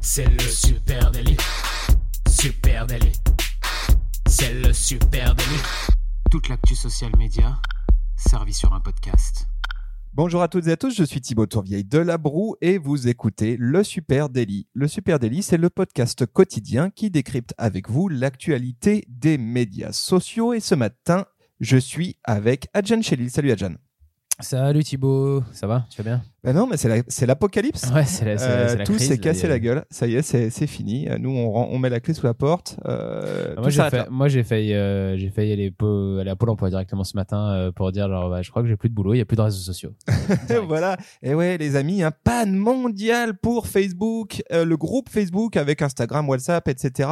C'est le super délit. Super délit. C'est le super délit. Toute l'actu social média servie sur un podcast. Bonjour à toutes et à tous, je suis Thibaut Tourvieille de La Broue et vous écoutez Le Super Daily. Le Super Daily, c'est le podcast quotidien qui décrypte avec vous l'actualité des médias sociaux et ce matin, je suis avec Adjan Chelil. Salut Adjan. Salut Thibaut, ça va Tu vas bien? Ben non, mais c'est la- c'est l'apocalypse. Ouais, c'est la, c'est la- Euh, c'est la tout s'est cassé la gueule. Ça y est, c'est fini. Nous, on, rend- on met la clé sous la porte. Euh, Ah, Moi j'ai, failli, euh, failli aller, aller à Pôle emploi directement ce matin euh, pour dire genre, bah, je crois que j'ai plus de boulot, il y a plus de réseaux sociaux. Voilà. Et ouais, les amis, un panne mondial pour Facebook, euh, le groupe Facebook avec Instagram, WhatsApp, etc.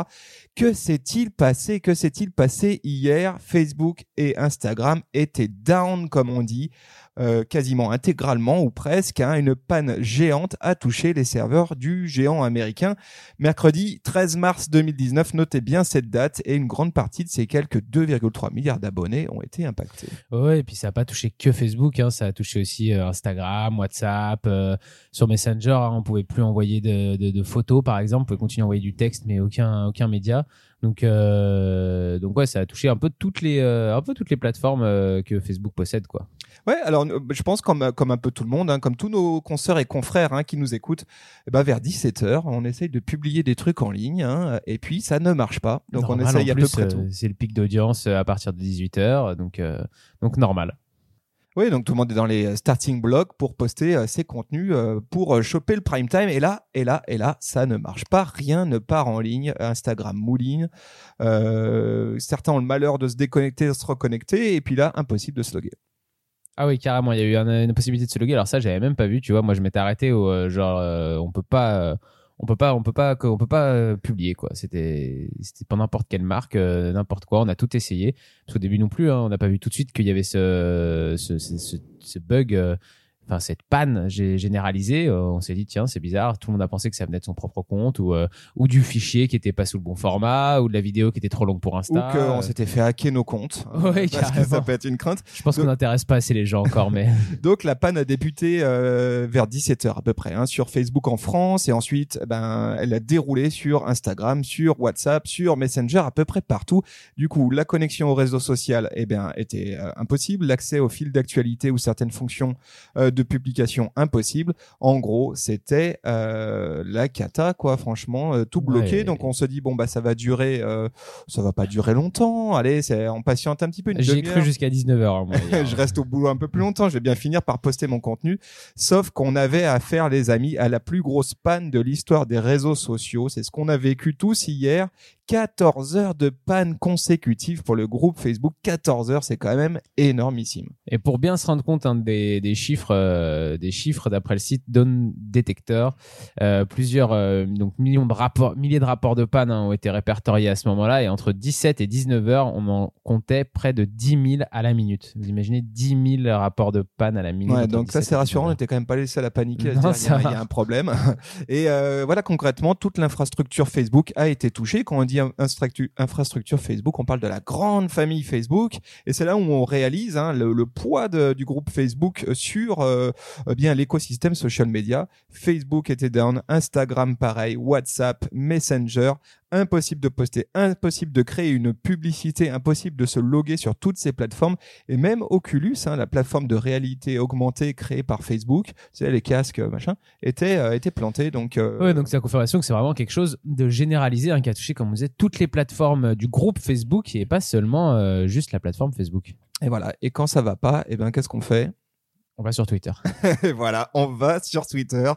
Que s'est-il passé Que s'est-il passé hier? Facebook et Instagram étaient down, comme on dit, euh, quasiment intégralement ou presque. hein. une panne géante a touché les serveurs du géant américain. Mercredi 13 mars 2019, notez bien cette date et une grande partie de ces quelques 2,3 milliards d'abonnés ont été impactés. Ouais, et puis ça a pas touché que Facebook, hein, ça a touché aussi euh, Instagram, WhatsApp, euh, sur Messenger, hein, on pouvait plus envoyer de, de, de photos par exemple, on pouvait continuer à envoyer du texte, mais aucun aucun média. Donc euh, donc ouais, ça a touché un peu toutes les euh, un peu toutes les plateformes euh, que Facebook possède quoi. Ouais, alors euh, je pense comme comme un peu tout le monde, hein, comme tous nos consoeurs et confrères hein, qui nous écoutent, eh ben vers 17 h on essaye de publier des trucs en ligne, hein, et puis ça ne marche pas. Donc on essaye à peu près euh, tout. C'est le pic d'audience euh, à partir de 18h, donc euh, donc normal. Oui, donc tout le monde est dans les euh, starting blocks pour poster euh, ses contenus, euh, pour euh, choper le prime time. Et là, et là, et là, ça ne marche pas. Rien ne part en ligne. Instagram mouline. Euh, certains ont le malheur de se déconnecter, de se reconnecter, et puis là, impossible de se loguer. Ah oui, carrément, il y a eu un- une possibilité de se loguer. Alors ça, j'avais même pas vu, tu vois. Moi, je m'étais arrêté au euh, genre, euh, on peut pas, euh, on peut pas, on peut pas, on peut pas euh, publier quoi. C'était, c'était pas n'importe quelle marque, euh, n'importe quoi. On a tout essayé. Parce qu'au début non plus, hein, on n'a pas vu tout de suite qu'il y avait ce, ce, ce- ce bug. Enfin, cette panne gé- généralisée, euh, on s'est dit tiens c'est bizarre. Tout le monde a pensé que ça venait de son propre compte ou euh, ou du fichier qui était pas sous le bon format ou de la vidéo qui était trop longue pour Insta. Ou qu'on Euh, s'était fait hacker nos comptes. Ouais, parce que ça peut être une crainte. Je pense qu'on n'intéresse pas assez les gens encore, mais Donc la panne a débuté euh, vers 17h à peu près hein, sur Facebook en France et ensuite ben elle a déroulé sur Instagram, sur WhatsApp, sur Messenger à peu près partout. Du coup, la connexion au réseau social eh bien était euh, impossible, l'accès au fil d'actualité ou certaines fonctions euh, de publication impossible. En gros, c'était euh, la cata quoi, franchement, euh, tout bloqué. Ouais. Donc on se dit bon bah ça va durer euh, ça va pas durer longtemps. Allez, c'est on patiente un petit peu j'ai cru jusqu'à 19h. je reste au boulot un peu plus longtemps, je vais bien finir par poster mon contenu. Sauf qu'on avait affaire, les amis, à la plus grosse panne de l'histoire des réseaux sociaux. C'est ce qu'on a vécu tous hier. 14 heures de panne consécutive pour le groupe Facebook. 14 heures, c'est quand même énormissime. Et pour bien se rendre compte hein, des, des chiffres, euh, des chiffres d'après le site Dawn Detector, euh, plusieurs euh, donc millions de rapports, milliers de rapports de panne hein, ont été répertoriés à ce moment-là, et entre 17 et 19 heures, on en comptait près de 10 000 à la minute. Vous imaginez 10 000 rapports de panne à la minute. Ouais, donc ça 17 c'est rassurant, on 19 heures. n'était quand même pas les seuls à paniquer, à se Non, dire, il y a- y, un problème. Et voilà, concrètement, toute l'infrastructure Facebook a été touchée. Quand on dit infrastructure Facebook, on parle de la grande famille Facebook, et c'est là où on réalise hein, le, le poids de- du groupe Facebook sur euh, euh, bien l'écosystème social media. Facebook était down, Instagram pareil, WhatsApp, Messenger, impossible de poster, impossible de créer une publicité, impossible de se loguer sur toutes ces plateformes. Et même Oculus, hein, la plateforme de réalité augmentée créée par Facebook, sais les casques euh, machin, était euh, était planté donc euh, Ouais, donc c'est la confirmation que c'est vraiment quelque chose de généralisé, hein, qui a touché, comme on disait, toutes les plateformes du groupe Facebook et pas seulement euh, juste la plateforme Facebook. et voilà. Et quand ça va pas et ben qu'est-ce qu'on fait? On va sur Twitter. Et voilà, on va sur Twitter.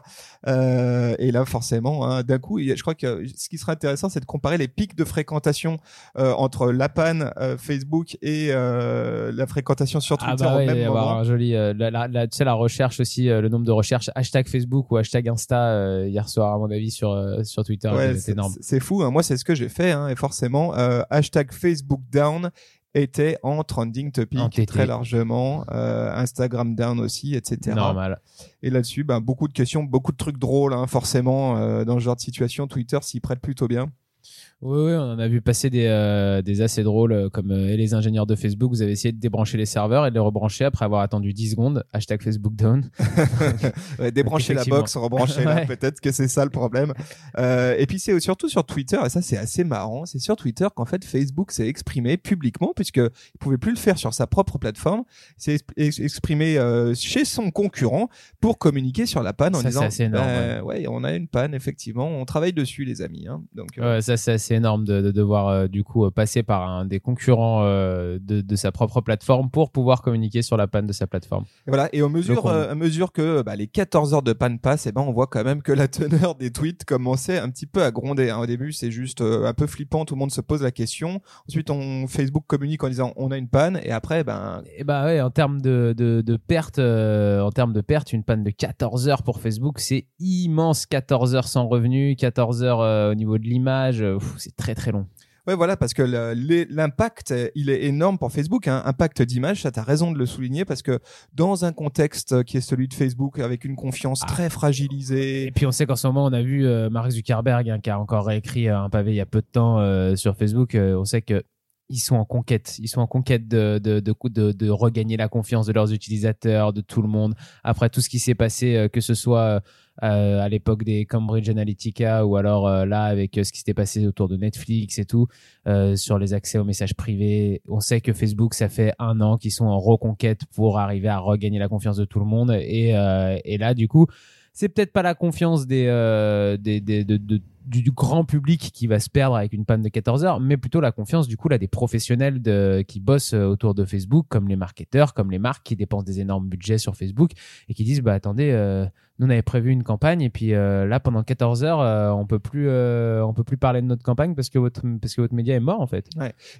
Euh, et là, forcément, hein, d'un coup, je crois que ce qui serait intéressant, c'est de comparer les pics de fréquentation euh, entre la panne euh, Facebook et euh, la fréquentation sur Ah Twitter au ouais, il va y avoir un joli, euh, la, la, la- tu sais, la recherche aussi, euh, le nombre de recherches, hashtag Facebook ou hashtag Insta euh, hier soir, à mon avis, sur, euh, sur Twitter, Ouais, c'est c'est énorme. c'est fou. hein. Moi, c'est ce que j'ai fait. Hein, et forcément, euh, hashtag Facebook down était en trending topic très largement. Euh, Instagram down aussi, etc. Normal. Et là-dessus, ben, beaucoup de questions, beaucoup de trucs drôles, hein, forcément, euh, dans ce genre de situation. Twitter s'y prête plutôt bien. Oui, oui, on en a vu passer des, euh, des assez drôles, euh, comme euh, et les ingénieurs de Facebook, vous avez essayé de débrancher les serveurs et de les rebrancher après avoir attendu 10 secondes, hashtag Facebook down. Ouais, débrancher la box, rebrancher Ouais. peut-être que c'est ça le problème. Euh, et puis c'est surtout sur Twitter, et ça c'est assez marrant, c'est sur Twitter qu'en fait Facebook s'est exprimé publiquement, puisque il pouvait plus le faire sur sa propre plateforme, s'est exp- ex- exprimé euh, chez son concurrent pour communiquer sur la panne en Ça, disant c'est assez énorme, bah, ouais. on a une panne effectivement, on travaille dessus les amis. Hein. Donc euh, Ouais, ça c'est assez énorme de, de devoir euh, du coup euh, passer par un des concurrents euh, de, de sa propre plateforme pour pouvoir communiquer sur la panne de sa plateforme. Et voilà. Et au mesure, à mesure que bah, les 14 heures de panne passent, et ben on voit quand même que la teneur des tweets commençait un petit peu à gronder. hein. Au début, c'est juste un peu flippant. Tout le monde se pose la question. Ensuite, on Facebook communique en disant on a une panne. Et après, ben Et bah ouais, en termes de, de, de perte, en termes de perte, une panne de 14 heures pour Facebook, c'est immense. 14 heures sans revenu, 14 heures euh, au niveau de l'image, c'est très très long. ouais, voilà, parce que l'impact, il est énorme pour Facebook. Hein. Impact d'image, ça t'as raison de le souligner parce que dans un contexte qui est celui de Facebook, avec une confiance Ah. très fragilisée. Et puis on sait qu'en ce moment, on a vu euh, Mark Zuckerberg hein, qui a encore réécrit euh, un pavé il y a peu de temps euh, sur Facebook. euh, on sait que ils sont en conquête, ils sont en conquête de de, de, de, de regagner la confiance de leurs utilisateurs, de tout le monde. Après tout ce qui s'est passé, euh, que ce soit euh, à l'époque des Cambridge Analytica ou alors euh, là avec euh, ce qui s'était passé autour de Netflix et tout euh, sur les accès aux messages privés. On sait que Facebook, ça fait un an qu'ils sont en reconquête pour arriver à regagner la confiance de tout le monde. Et, euh, et là, du coup, c'est peut-être pas la confiance des, euh, des, des- de- de- du, grand public qui va se perdre avec une panne de 14 heures, mais plutôt la confiance du coup là des professionnels qui bossent euh, autour de Facebook, comme les marketeurs, comme les marques qui dépensent des énormes budgets sur Facebook et qui disent bah attendez, euh, nous on avait prévu une campagne et puis euh, là pendant 14 heures euh, on peut plus euh, on peut plus parler de notre campagne parce que votre parce que votre média est mort en fait.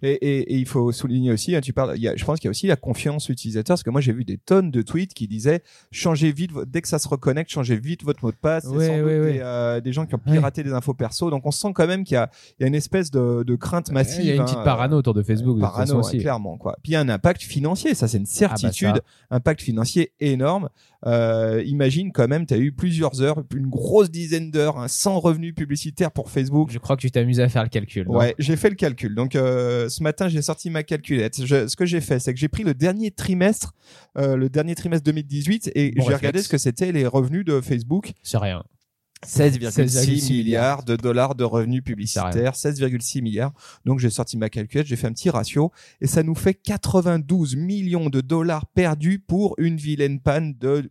Et, et, et il faut souligner aussi, hein, tu parles, il y a, je pense qu'il y a aussi la confiance utilisateur, parce que moi j'ai vu des tonnes de tweets qui disaient changez vite, dès que ça se reconnecte, changez vite votre mot de passe. Ouais, sans doute ouais, ouais. Des, euh, des gens qui ont piraté des infos perso, donc on sent quand même qu'il y a, il y a une espèce de, de crainte massive. Il y a une hein, petite parano autour de Facebook de toute parano, ouais, aussi. clairement quoi. Puis il y a un impact financier, ça c'est une Ah bah certitude, ça. impact financier énorme. Euh, imagine quand même, tu as eu plusieurs heures, une grosse dizaine d'heures, hein, sans revenus publicitaires pour Facebook. Je crois que tu t'amuses à faire le calcul. Ouais, j'ai fait le calcul. Donc euh, ce matin, j'ai sorti ma calculette. Je- ce que j'ai fait, c'est que j'ai pris le dernier trimestre, euh, le dernier trimestre 2018, et Bon j'ai regardé ce que c'était les revenus de Facebook. C'est rien. 16,6 16,6 milliards de dollars de revenus publicitaires, 16,6 milliards. Donc j'ai sorti ma calculette, j'ai fait un petit ratio et ça nous fait 92 millions de dollars perdus pour une vilaine panne de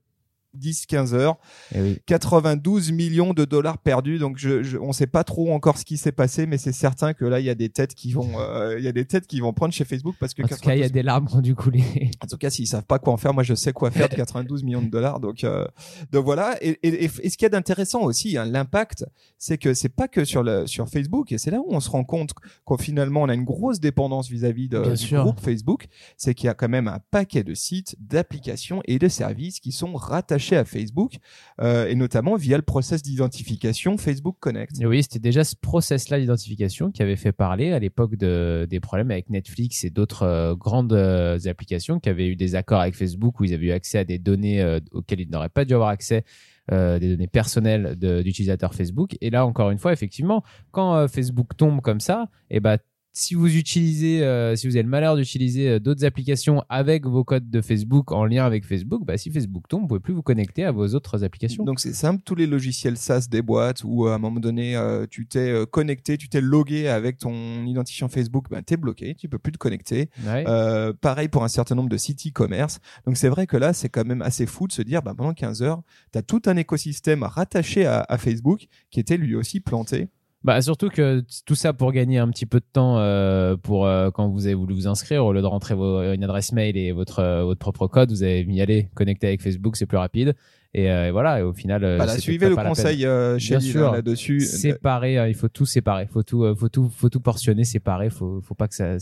10-15 heures. Eh oui. 92 millions de dollars perdus. Donc, je, je, on sait pas trop encore ce qui s'est passé, mais c'est certain que là, il y a des têtes qui vont, euh, il y a des têtes qui vont prendre chez Facebook parce que En tout cas, il y a 92 des larmes qui ont dû couler. en tout cas, s'ils savent pas quoi en faire, moi je sais quoi faire de 92 millions de dollars. Donc, euh, donc voilà. Et, et, et, et ce qu'il y a d'intéressant aussi, hein, l'impact, c'est que c'est pas que sur le sur Facebook. Et c'est là où on se rend compte qu'au finalement on a une grosse dépendance vis-à-vis de, du sûr. groupe Facebook. C'est qu'il y a quand même un paquet de sites, d'applications et de services qui sont rattachés à Facebook, euh, et notamment via le process d'identification Facebook Connect. Oui, c'était déjà ce process-là d'identification qui avait fait parler à l'époque de, des problèmes avec Netflix et d'autres euh, grandes euh, applications qui avaient eu des accords avec Facebook où ils avaient eu accès à des données auxquelles ils n'auraient pas dû avoir accès. des données personnelles d'utilisateurs Facebook et là encore une fois effectivement quand Facebook tombe comme ça et ben si vous utilisez, euh, si vous avez le malheur d'utiliser euh, d'autres applications avec vos codes de Facebook en lien avec Facebook, bah, si Facebook tombe, vous pouvez plus vous connecter à vos autres applications. Donc c'est simple, tous les logiciels SaaS des boîtes où à un moment donné euh, tu t'es euh, connecté, tu t'es logué avec ton identifiant Facebook, ben t'es bloqué, tu peux plus te connecter. Ouais. Euh, pareil pour un certain nombre de sites e-commerce. Donc c'est vrai que là c'est quand même assez fou de se dire, ben, pendant 15 heures, tu as tout un écosystème rattaché à, à Facebook qui était lui aussi planté. Bah surtout que tout ça pour gagner un petit peu de temps euh, pour euh, quand vous avez voulu vous inscrire au lieu de rentrer vos, une adresse mail et votre euh, votre propre code, vous avez mis aller connecter avec Facebook, c'est plus rapide et, euh, et voilà et au final euh, Voilà, c'était suivez le conseil euh, chez Bien sûr. hein, là-dessus. séparer, hein, il faut tout séparer, faut tout euh, faut tout faut tout portionner, séparer, faut faut pas que ça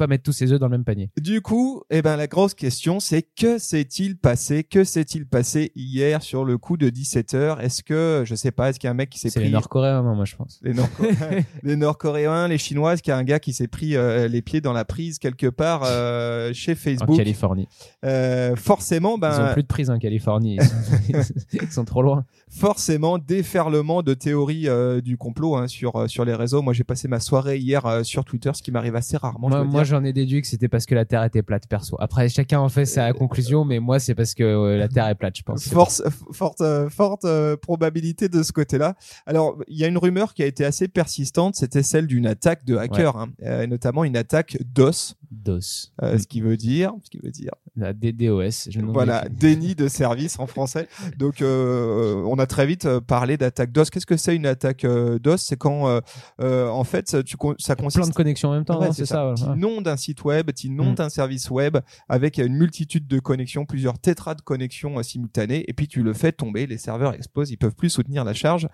pas mettre tous ses œufs dans le même panier. Du coup, eh ben, la grosse question, c'est que s'est-il passé? Que s'est-il passé hier sur le coup de 17 heures? Est-ce que, je sais pas, est-ce qu'il y a un mec qui s'est C'est pris les Nord-Coréens, non, moi je pense. les Nord-Coréens, les Chinois, est-ce qu'il y a un gars qui s'est pris euh, les pieds dans la prise quelque part euh, chez En Facebook Californie. Euh, Forcément, Ils ont ben, plus de prise en Californie. Ils sont, ils sont trop loin. forcément, déferlement de théories du complot hein, sur sur les réseaux. Moi, j'ai passé ma soirée hier sur Twitter, ce qui m'arrive assez rarement. je Moi, dire. J'en ai déduit que c'était parce que la Terre était plate, perso. Après, chacun en fait sa conclusion, mais moi, c'est parce que euh, la Terre est plate, je pense. Force, forte, euh, forte euh, probabilité de ce côté-là. Alors, il y a une rumeur qui a été assez persistante, c'était celle d'une attaque de hackers, hein, euh, notamment une attaque DOS, DOS. euh, ce qui veut dire, ce qui veut dire, La DDoS. Je voilà, déni de service en français. Donc, euh, on a très vite euh, parlé d'attaque DOS. Qu'est-ce que c'est une attaque euh, DOS? C'est quand, euh, euh, en fait, tu, con- ça consiste Plein de connexions en même temps, Ouais, non, c'est ça. Voilà. Nom d'un site web, tu nom Mm. d'un service web avec une multitude de connexions, plusieurs tétras de connexions euh, simultanées, et puis tu le fais tomber, les serveurs explosent, ils peuvent plus soutenir la charge.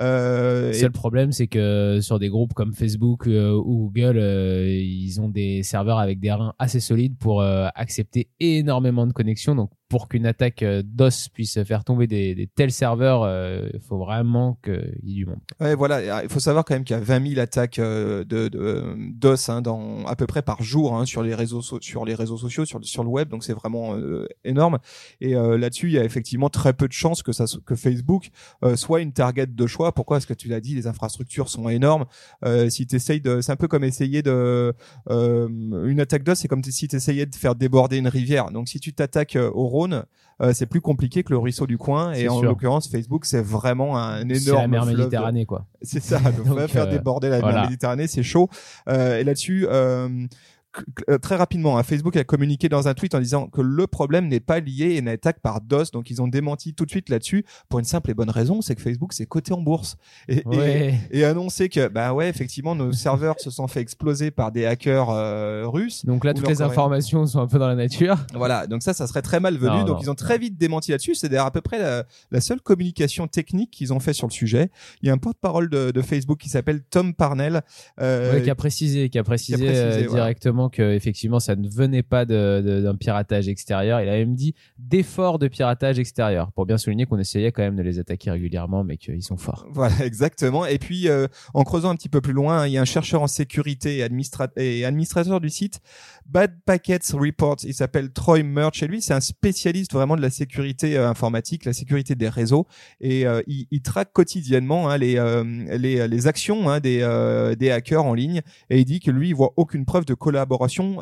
Euh, Le et- seul problème, c'est que sur des groupes comme Facebook euh, ou Google, euh, ils ont des serveurs avec des reins assez solides pour accepter énormément de connexions. Donc, pour qu'une attaque euh, DOS puisse faire tomber des, tels serveurs, euh, il faut vraiment qu'il y ait du monde. Ouais, voilà. Il faut savoir quand même qu'il y a 20 000 attaques euh, de, DOS hein, à peu près par jour hein, sur les réseaux so- sur les réseaux sociaux, sur sur le web. Donc c'est vraiment euh, énorme. Et euh, là-dessus, il y a effectivement très peu de chances que Facebook euh, soit une target de choix. Pourquoi Parce que tu l'as dit, les infrastructures sont énormes? Euh, si tu c'est un peu comme essayer de euh, une attaque DOS, c'est comme si tu essayais de faire déborder une rivière. Donc si tu t'attaques euh, au Rhône, euh, c'est plus compliqué que le ruisseau du coin. Et en l'occurrence, Facebook, c'est vraiment un énorme C'est la mer de- Méditerranée, quoi. c'est ça, donc, Donc, va faire euh, déborder la voilà. mer Méditerranée, c'est chaud. Euh, et là-dessus, très rapidement, hein, Facebook a communiqué dans un tweet en disant que le problème n'est pas lié à une attaque par DOS, donc ils ont démenti tout de suite là-dessus pour une simple et bonne raison, c'est que Facebook c'est coté en bourse et, et, Ouais. et annoncé que bah ouais effectivement nos serveurs se sont fait exploser par des hackers euh, russes. Donc là, Ou toutes les informations sont un peu dans la nature. Voilà, donc ça, ça serait très malvenu. Non, donc non. ils ont très vite démenti là-dessus. C'est d'ailleurs à peu près la, la seule communication technique qu'ils ont fait sur le sujet. Il y a un porte-parole de, de Facebook qui s'appelle Tom Parnell. euh, Ouais, qui a précisé, qui a précisé, qui a précisé, euh, voilà. Directement que effectivement ça ne venait pas d'un piratage extérieur. Il a même dit d'efforts de piratage extérieur pour bien souligner qu'on essayait quand même de les attaquer régulièrement, mais qu'ils sont forts. Voilà, exactement. Et puis, euh, en creusant un petit peu plus loin, il y a un chercheur en sécurité et, administra- et administrateur du site Bad Packets Report. Il s'appelle Troy Murch et lui, c'est un spécialiste vraiment de la sécurité euh, informatique, la sécurité des réseaux. Et euh, il, traque quotidiennement hein, les, actions hein, des des hackers en ligne. Et il dit que lui, il voit aucune preuve de collaboration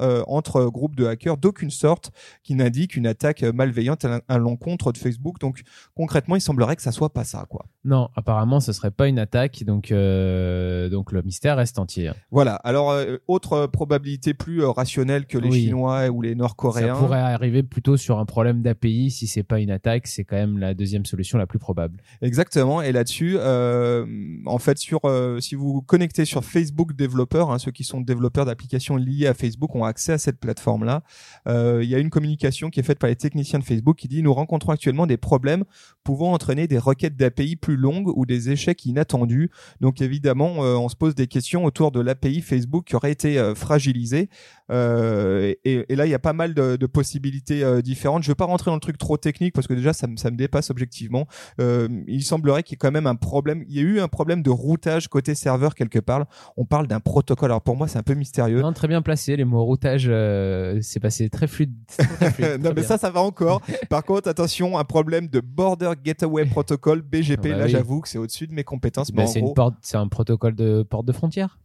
euh, entre groupes de hackers d'aucune sorte qui n'indique une attaque malveillante à l'en- à l'encontre de Facebook. Donc concrètement, il semblerait que ça soit pas ça, quoi. Non, apparemment ce serait pas une attaque, donc euh, donc le mystère reste entier. Voilà. Alors, euh, autre probabilité plus rationnelle que les Oui. Chinois ou les Ça Nord-Coréens. pourrait arriver plutôt sur un problème d'API. Si c'est pas une attaque, c'est quand même la deuxième solution la plus probable. Exactement. Et là-dessus, euh, en fait, sur si vous vous connectez sur Facebook Developer, hein, ceux qui sont développeurs d'applications liées à Facebook ont accès à cette plateforme-là. Euh, Il y a une communication qui est faite par les techniciens de Facebook qui dit nous rencontrons actuellement des problèmes pouvant entraîner des requêtes d'API plus longues ou des échecs inattendus. Donc évidemment, euh, on se pose des questions autour de l'API Facebook qui aurait été euh, fragilisée. Euh, et, et là, il y a pas mal de, de possibilités euh, différentes. Je ne veux pas rentrer dans le truc trop technique parce que déjà, ça, me- ça me dépasse objectivement. Euh, il semblerait qu'il y ait quand même un problème. Il y a eu un problème de routage côté serveur quelque part. On parle d'un protocole. Alors pour moi, c'est un peu mystérieux. Non, très bien placé. Les mots routage, euh, c'est passé très fluide. très fluide, non très mais bien. ça ça va encore. Par contre attention un problème de Border Gateway Protocol BGP. Bah Là oui. j'avoue que c'est au-dessus de mes compétences. Bah, mais en c'est une gros- porte, c'est un protocole de porte de frontière.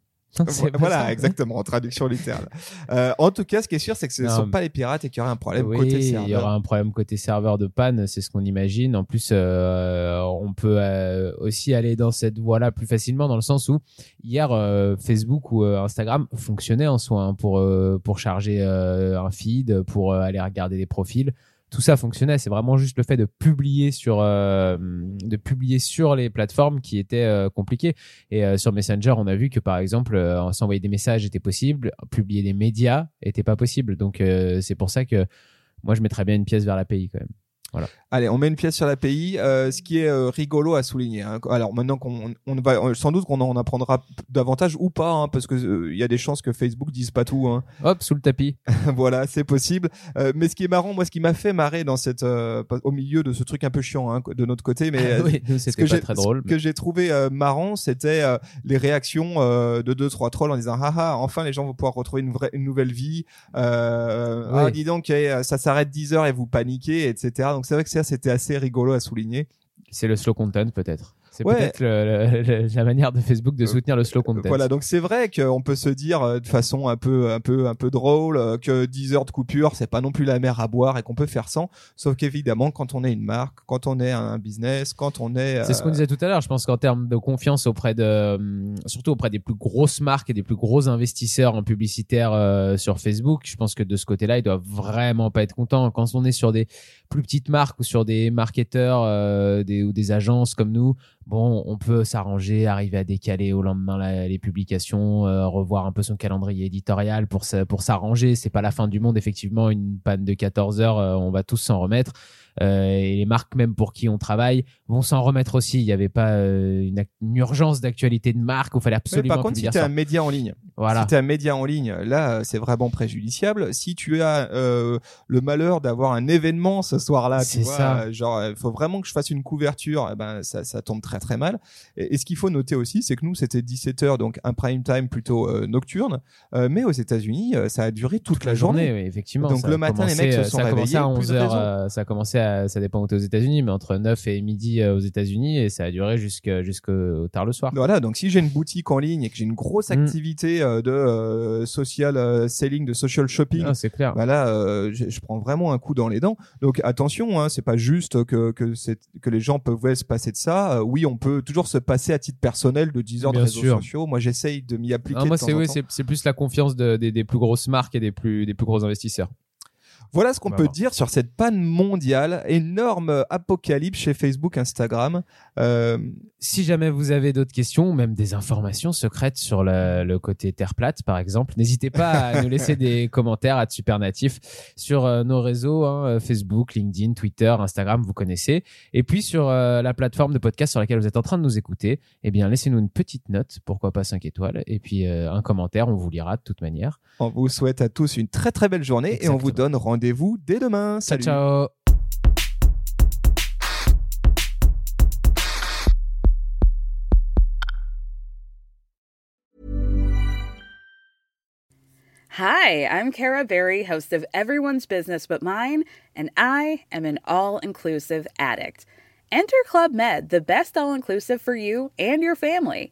Voilà exactement en traduction littérale. Euh, en tout cas ce qui est sûr c'est que ce ne sont pas les pirates et qu'il y aurait un problème oui, côté il y serveur. aura un problème côté serveur de panne, c'est ce qu'on imagine. En plus, euh, on peut euh, aussi aller dans cette voie-là plus facilement, dans le sens où hier euh, Facebook ou euh, Instagram fonctionnaient en soi hein, pour euh, pour charger euh, un feed, pour aller regarder des profils. Tout ça fonctionnait. C'est vraiment juste le fait de publier sur, euh, de publier sur les plateformes qui était euh, compliqué. Et euh, sur Messenger, on a vu que par exemple, euh, s'envoyer des messages était possible, publier des médias était pas possible. Donc c'est pour ça que moi je mettrais bien une pièce vers l'API quand même. Allez, on met une pièce sur l'API. Euh, ce qui est euh, rigolo à souligner. hein. Alors maintenant qu'on on va euh, sans doute qu'on en apprendra davantage ou pas, hein, parce que euh, il y a des chances que Facebook dise pas tout. Hein. Hop, sous le tapis. voilà, c'est possible. Euh, mais ce qui est marrant, moi, ce qui m'a fait marrer dans cette euh, au milieu de ce truc un peu chiant hein, de notre côté, mais euh, oui, ce c'était que pas j'ai très drôle. ce que j'ai trouvé euh, marrant, c'était euh, les réactions euh, de deux trois trolls en disant haha, enfin les gens vont pouvoir retrouver une vraie une nouvelle vie. Euh, Oui. ah, dis donc, eh, ça s'arrête 10 heures et vous paniquez, etc. Donc c'est vrai que ça c'était assez rigolo à souligner. C'est le slow content peut-être. C'est Ouais. peut-être la manière de Facebook de Euh, soutenir le slow content. Voilà, donc c'est vrai qu'on peut se dire euh, de façon un peu, un peu, un peu drôle euh, que 10 heures de coupure, c'est pas non plus la mer à boire et qu'on peut faire sans. Sauf qu'évidemment, quand on est une marque, quand on est un business, quand on est, C'est ce qu'on disait tout à l'heure. Je pense qu'en termes de confiance auprès de, surtout auprès des plus grosses marques et des plus gros investisseurs en publicitaire sur Facebook, je pense que de ce côté-là, ils doivent vraiment pas être contents. Quand on est sur des plus petites marques ou sur des marketeurs euh, des, ou des agences comme nous, bon, on peut s'arranger, arriver à décaler au lendemain les publications, euh, revoir un peu son calendrier éditorial pour pour s'arranger. C'est pas la fin du monde, effectivement. Une panne de 14 heures, euh, on va tous s'en remettre. Euh, et les marques même pour qui on travaille vont s'en remettre aussi. Il n'y avait pas euh, une, une urgence d'actualité de marque où il fallait mais absolument par contre, si tu un média en ligne, Voilà. si tu un média en ligne, là, euh, c'est vraiment préjudiciable. Si tu as euh, le malheur d'avoir un événement ce soir-là, tu C'est vois, ça. genre, il faut vraiment que je fasse une couverture, eh ben, ça, ça tombe très très mal. Et, et ce qu'il faut noter aussi, c'est que nous, c'était 17 heures, donc un prime time plutôt euh, nocturne, Euh, mais aux États-Unis, euh, ça a duré toute, la journée. oui, effectivement. Donc le matin, les mecs se sont ça a réveillés, à plus 11 de heures. ça a commencé à, ça dépend où t'es aux États-Unis, mais entre 9 et midi euh, aux États-Unis et ça a duré jusqu'au tard le soir. Voilà, donc si j'ai une boutique en ligne et que j'ai une grosse Mm. activité euh, de euh, social euh, selling, de social shopping, Ah, c'est clair. bah là, euh, je, je prends vraiment un coup dans les dents. Donc attention, hein, c'est pas juste que que, c'est- que les gens peuvent se passer de ça. Euh, oui, on peut toujours se passer à titre personnel de 10 heures de réseaux sûr. sociaux. Moi, j'essaye de m'y appliquer. Ah, moi, c'est oui, plus la confiance de- des, des plus grosses marques et des plus des plus gros investisseurs. Voilà ce qu'on On va peut dire sur cette panne mondiale, énorme euh, apocalypse chez Facebook, Instagram. Euh, Si jamais vous avez d'autres questions ou même des informations secrètes sur le, le côté Terre plate, par exemple, n'hésitez pas à nous laisser des commentaires à Supernatif sur euh, nos réseaux hein, Facebook, LinkedIn, Twitter, Instagram, vous connaissez. Et puis sur euh, la plateforme de podcast sur laquelle vous êtes en train de nous écouter, eh bien laissez-nous une petite note, pourquoi pas 5 étoiles, et puis un commentaire, on vous lira de toute manière. on vous souhaite à tous une très très belle journée et on vous donne rendez-vous dès demain. Ciao, Salut. ciao Hi, I'm Kara Berry, host of Everyone's Business But Mine, and I am an all inclusive addict. Enter Club Med, the best all inclusive for you and your family.